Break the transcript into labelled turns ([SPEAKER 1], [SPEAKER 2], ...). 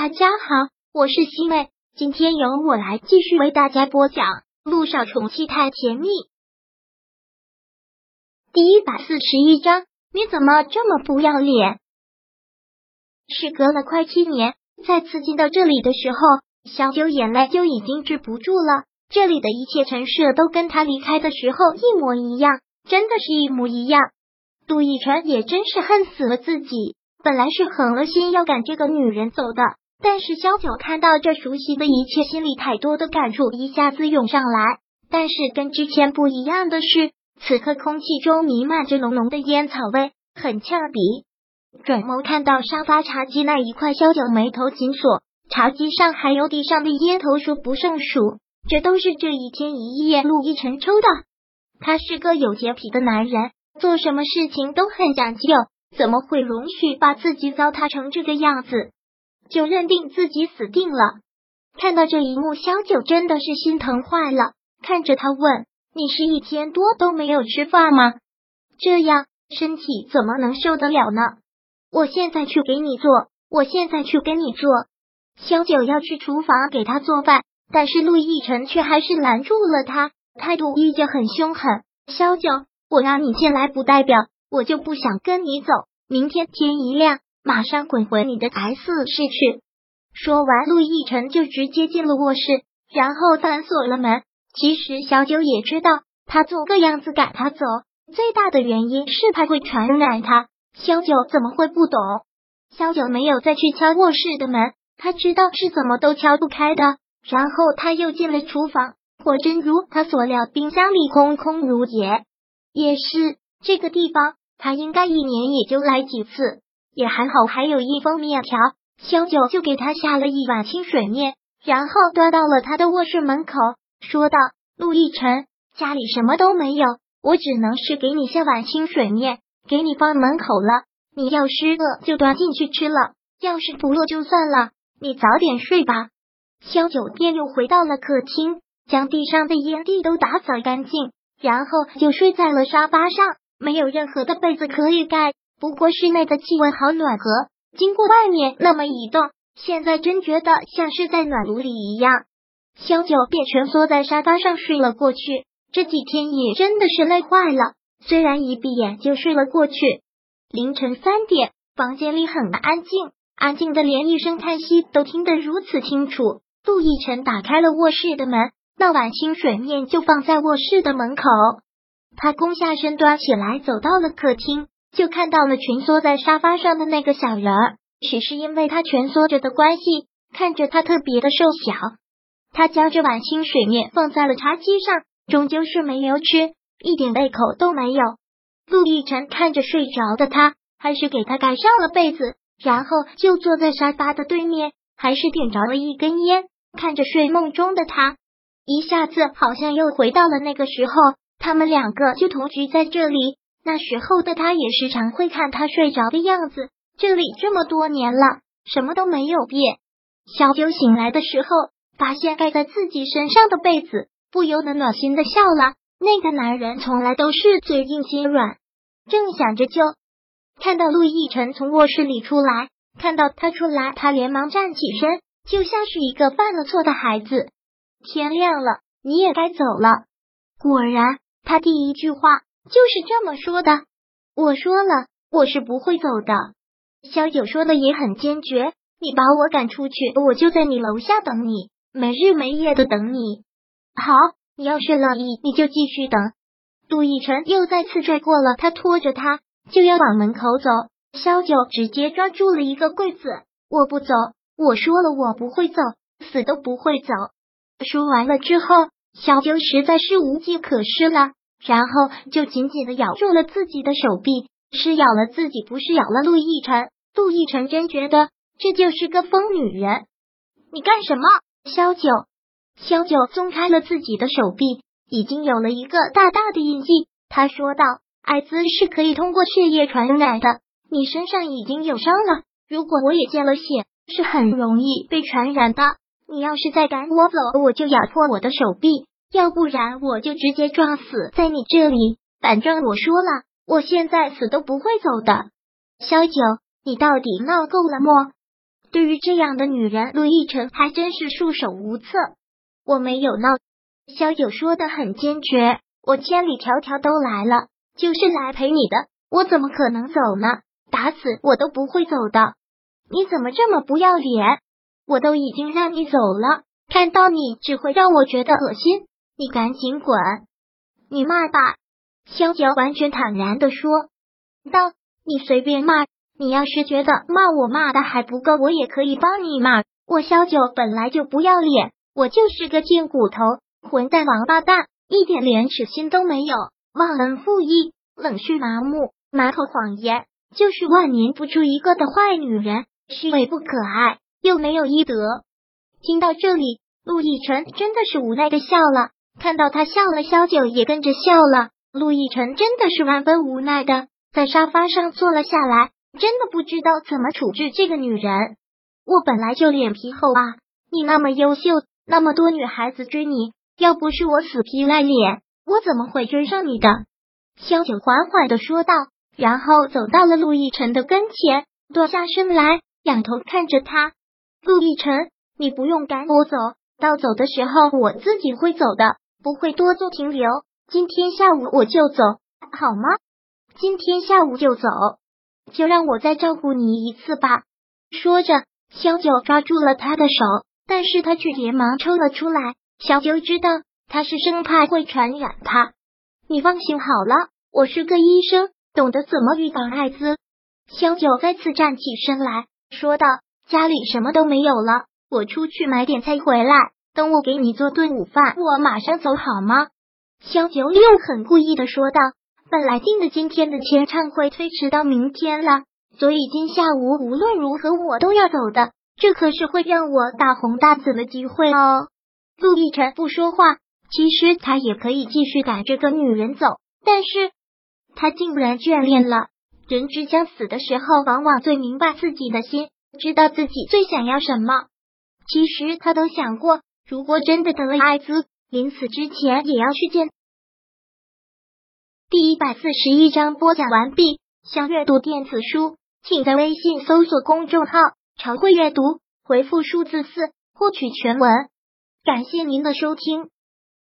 [SPEAKER 1] 大家好，我是西妹，今天由我来继续为大家播讲《路上宠妻太甜蜜》第一百四十一章。你怎么这么不要脸？时隔了快七年，再次进到这里的时候，小九眼泪就已经止不住了。这里的一切陈设都跟他离开的时候一模一样，真的是一模一样。杜奕晨也真是恨死了自己。本来是狠了心要赶这个女人走的，但是萧九看到这熟悉的一切，心里太多的感触一下子涌上来。但是跟之前不一样的是，此刻空气中弥漫着浓浓的烟草味，很呛鼻。转眸看到沙发茶几那一块，萧九眉头紧锁。茶几上还有地上的烟头数不胜数，这都是这一天一夜陆亦辰抽的。他是个有洁癖的男人，做什么事情都很讲究。怎么会容许把自己糟蹋成这个样子？就认定自己死定了。看到这一幕，萧九真的是心疼坏了。看着他问：“你是一天多都没有吃饭吗？这样身体怎么能受得了呢？”我现在去给你做，我现在去给你做。萧九要去厨房给他做饭，但是陆亦辰却还是拦住了他，态度依旧很凶狠。萧九，我让你进来，不代表。我就不想跟你走，明天天一亮，马上滚回你的 S 室去。说完，陆亦辰就直接进了卧室，然后反锁了门。其实小九也知道，他做个样子赶他走，最大的原因是怕会传染他。小九怎么会不懂？小九没有再去敲卧室的门，他知道是怎么都敲不开的。然后他又进了厨房，果真如他所料，冰箱里空空如也。也是这个地方。他应该一年也就来几次，也还好，还有一封面条。萧九就给他下了一碗清水面，然后端到了他的卧室门口，说道：“陆亦辰，家里什么都没有，我只能是给你下碗清水面，给你放门口了。你要是饿就端进去吃了，要是不饿就算了，你早点睡吧。”萧九便又回到了客厅，将地上的烟蒂都打扫干净，然后就睡在了沙发上。没有任何的被子可以盖，不过室内的气温好暖和。经过外面那么一动，现在真觉得像是在暖炉里一样。萧九便蜷缩在沙发上睡了过去。这几天也真的是累坏了，虽然一闭眼就睡了过去。凌晨三点，房间里很安静，安静的连一声叹息都听得如此清楚。杜奕晨打开了卧室的门，那碗清水面就放在卧室的门口。他弓下身端起来，走到了客厅，就看到了蜷缩在沙发上的那个小人儿。只是因为他蜷缩着的关系，看着他特别的瘦小。他将这碗清水面放在了茶几上，终究是没有吃，一点胃口都没有。陆亦辰看着睡着的他，还是给他盖上了被子，然后就坐在沙发的对面，还是点着了一根烟，看着睡梦中的他，一下子好像又回到了那个时候。他们两个就同居在这里，那时候的他也时常会看他睡着的样子。这里这么多年了，什么都没有变。小九醒来的时候，发现盖在自己身上的被子，不由得暖心的笑了。那个男人从来都是嘴硬心软。正想着，就看到陆亦辰从卧室里出来，看到他出来，他连忙站起身，就像是一个犯了错的孩子。天亮了，你也该走了。果然。他第一句话就是这么说的。我说了，我是不会走的。萧九说的也很坚决。你把我赶出去，我就在你楼下等你，没日没夜的等你。好，你要是乐意，你就继续等。杜奕晨又再次拽过了他，拖着他就要往门口走。萧九直接抓住了一个柜子，我不走。我说了，我不会走，死都不会走。说完了之后，小九实在是无计可施了。然后就紧紧的咬住了自己的手臂，是咬了自己，不是咬了陆亦辰。陆亦辰真觉得这就是个疯女人。你干什么？萧九，萧九松开了自己的手臂，已经有了一个大大的印记。他说道：“艾滋是可以通过血液传染的，你身上已经有伤了。如果我也见了血，是很容易被传染的。你要是再赶我走，我就咬破我的手臂。”要不然我就直接撞死在你这里。反正我说了，我现在死都不会走的。萧九，你到底闹够了没？对于这样的女人，陆亦辰还真是束手无策。我没有闹，萧九说的很坚决。我千里迢迢都来了，就是来陪你的，我怎么可能走呢？打死我都不会走的。你怎么这么不要脸？我都已经让你走了，看到你只会让我觉得恶心。你赶紧滚！你骂吧。萧九完全坦然的说道：“你随便骂。”你要是觉得骂我骂的还不够，我也可以帮你骂。我萧九本来就不要脸，我就是个贱骨头、混蛋、王八蛋，一点廉耻心都没有，忘恩负义、冷血麻木、满口谎言，就是万年不出一个的坏女人，虚伪不可爱，又没有医德。听到这里，陆亦辰真的是无奈的笑了。看到他笑了，萧九也跟着笑了。陆亦辰真的是万分无奈的，在沙发上坐了下来。真的不知道怎么处置这个女人。我本来就脸皮厚啊，你那么优秀，那么多女孩子追你，要不是我死皮赖脸，我怎么会追上你的？萧九缓缓的说道，然后走到了陆亦辰的跟前，蹲下身来，仰头看着他。陆亦辰，你不用赶我走，到走的时候我自己会走的，不会多做停留。今天下午我就走，好吗？今天下午就走。就让我再照顾你一次吧。说着，萧九抓住了他的手，但是他却连忙抽了出来。小九知道他是生怕会传染他。你放心好了，我是个医生，懂得怎么预防艾滋。萧九再次站起身来说道：“家里什么都没有了，我出去买点菜回来，等我给你做顿午饭，我马上走好吗？”萧九又很故意的说道。本来定的今天的签唱会推迟到明天了，所以今下午无论如何我都要走的。这可是会让我大红大紫的机会哦。陆亦辰不说话，其实他也可以继续赶这个女人走，但是他竟然眷恋了。人之将死的时候，往往最明白自己的心，知道自己最想要什么。其实他都想过，如果真的得了艾滋，临死之前也要去见。第一百四十一章播讲完毕。想阅读电子书，请在微信搜索公众号“常会阅读”，回复数字四获取全文。感谢您的收听。